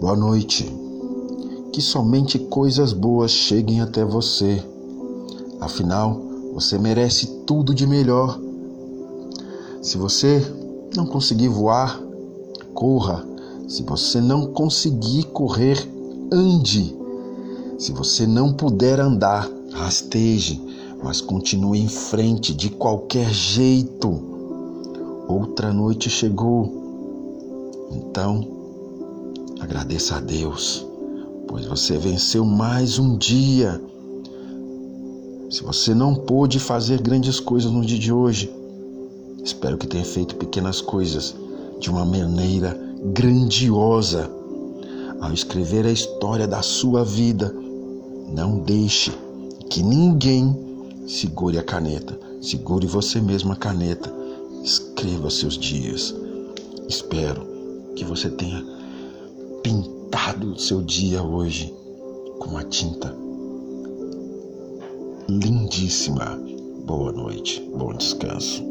Boa noite. Que somente coisas boas cheguem até você. Afinal, você merece tudo de melhor. Se você não conseguir voar, corra. Se você não conseguir correr, ande. Se você não puder andar, rasteje, mas continue em frente de qualquer jeito. Outra noite chegou. Então, agradeça a Deus, pois você venceu mais um dia. Se você não pôde fazer grandes coisas no dia de hoje, espero que tenha feito pequenas coisas de uma maneira grandiosa. Ao escrever a história da sua vida, não deixe que ninguém segure a caneta. Segure você mesmo a caneta. Escreva seus dias. Espero que você tenha pintado seu dia hoje com uma tinta lindíssima. Boa noite, bom descanso.